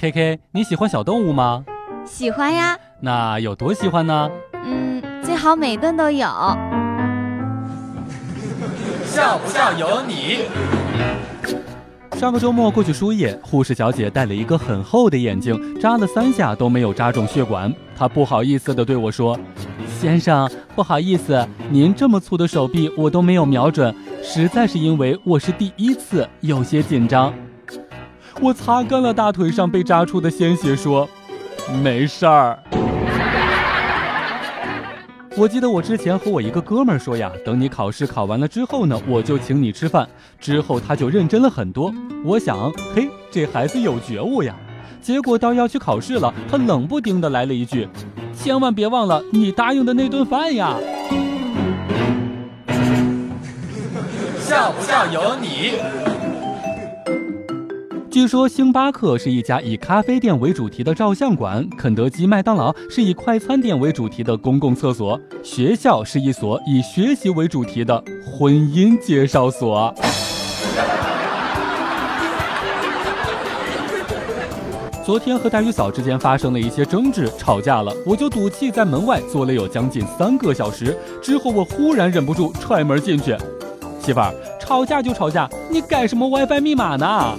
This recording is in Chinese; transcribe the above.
K K，你喜欢小动物吗？喜欢呀。那有多喜欢呢？嗯，最好每顿都有。笑不笑由你。上个周末过去输液，护士小姐戴了一个很厚的眼镜，扎了三下都没有扎中血管。她不好意思地对我说：“先生，不好意思，您这么粗的手臂我都没有瞄准，实在是因为我是第一次，有些紧张。”我擦干了大腿上被扎出的鲜血，说：“没事儿。”我记得我之前和我一个哥们儿说呀，等你考试考完了之后呢，我就请你吃饭。之后他就认真了很多。我想，嘿，这孩子有觉悟呀。结果到要去考试了，他冷不丁的来了一句：“千万别忘了你答应的那顿饭呀。”笑不笑由你。据说星巴克是一家以咖啡店为主题的照相馆，肯德基、麦当劳是以快餐店为主题的公共厕所，学校是一所以学习为主题的婚姻介绍所。昨天和大鱼嫂之间发生了一些争执，吵架了，我就赌气在门外坐了有将近三个小时。之后我忽然忍不住踹门进去，媳妇儿，吵架就吵架，你改什么 WiFi 密码呢？